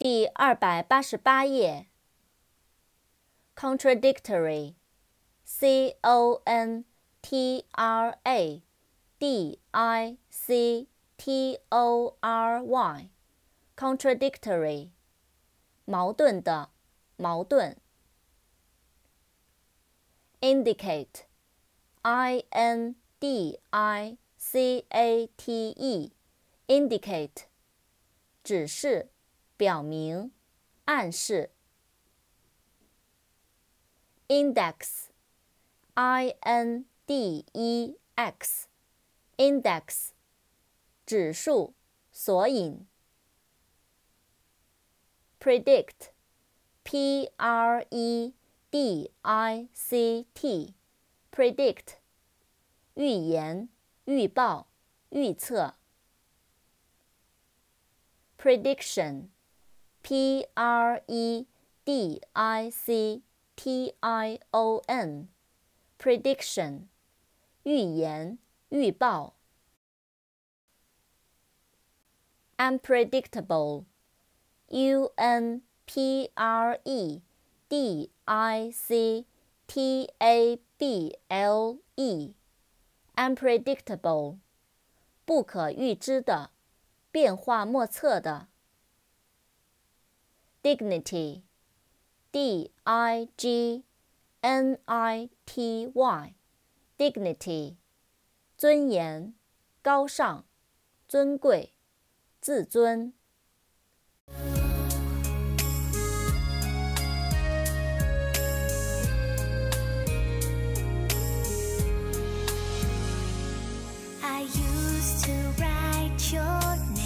第二百八十八页。contradictory，c o n t r a d i c t o r y，contradictory，矛盾的，矛盾。indicate，i n d i c a t e，indicate，指示。 表明、暗示。index，i n d e x，index，指数、索引。predict，p r e d i c t，predict，预言、预报、预测。prediction。P R E D I C T I O N，prediction，预言、预报。unpredictable，U N P R E D I C T A B L E，unpredictable，不可预知的，变化莫测的。 dignity, D I G N I T Y, dignity, 尊严、高尚、尊贵、自尊。I used to write your